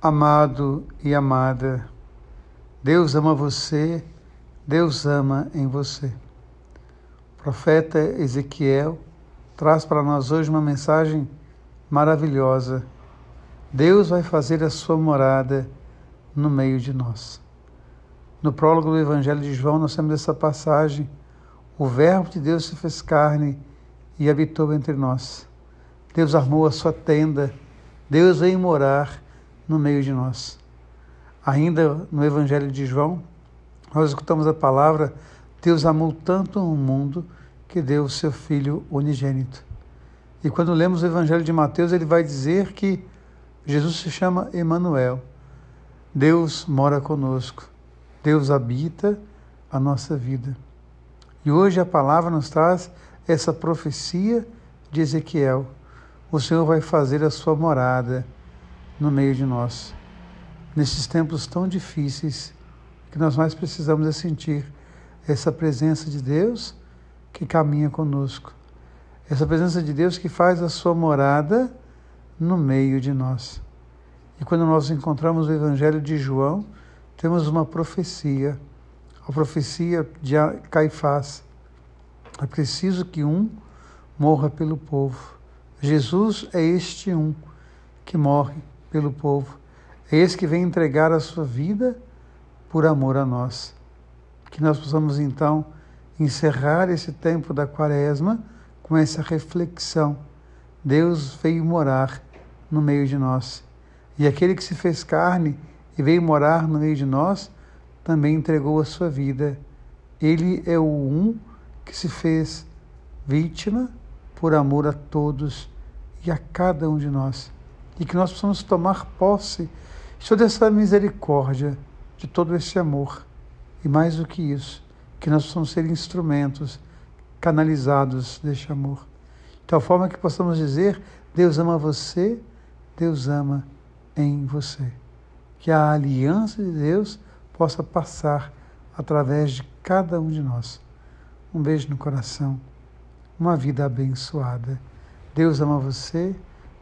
Amado e amada, Deus ama você, Deus ama em você. O profeta Ezequiel traz para nós hoje uma mensagem maravilhosa. Deus vai fazer a sua morada no meio de nós. No prólogo do Evangelho de João, nós temos essa passagem: o Verbo de Deus se fez carne e habitou entre nós. Deus armou a sua tenda, Deus veio morar no meio de nós. Ainda no Evangelho de João, nós escutamos a palavra: Deus amou tanto o mundo que deu o seu Filho unigênito. E quando lemos o Evangelho de Mateus, ele vai dizer que Jesus se chama Emanuel. Deus mora conosco. Deus habita a nossa vida. E hoje a palavra nos traz essa profecia de Ezequiel. O Senhor vai fazer a sua morada no meio de nós. Nesses tempos tão difíceis, que nós mais precisamos é sentir essa presença de Deus que caminha conosco. Essa presença de Deus que faz a sua morada no meio de nós. E quando nós encontramos o Evangelho de João, temos uma profecia, a profecia de Caifás. É preciso que um morra pelo povo. Jesus é este um que morre pelo povo. É esse que vem entregar a sua vida por amor a nós. Que nós possamos então encerrar esse tempo da quaresma com essa reflexão. Deus veio morar no meio de nós. E aquele que se fez carne e veio morar no meio de nós também entregou a sua vida. Ele é o um que se fez vítima por amor a todos e a cada um de nós e que nós possamos tomar posse de toda essa misericórdia, de todo esse amor. E mais do que isso, que nós possamos ser instrumentos canalizados deste amor. De tal forma que possamos dizer: Deus ama você, Deus ama em você. Que a aliança de Deus possa passar através de cada um de nós. Um beijo no coração, uma vida abençoada. Deus ama você.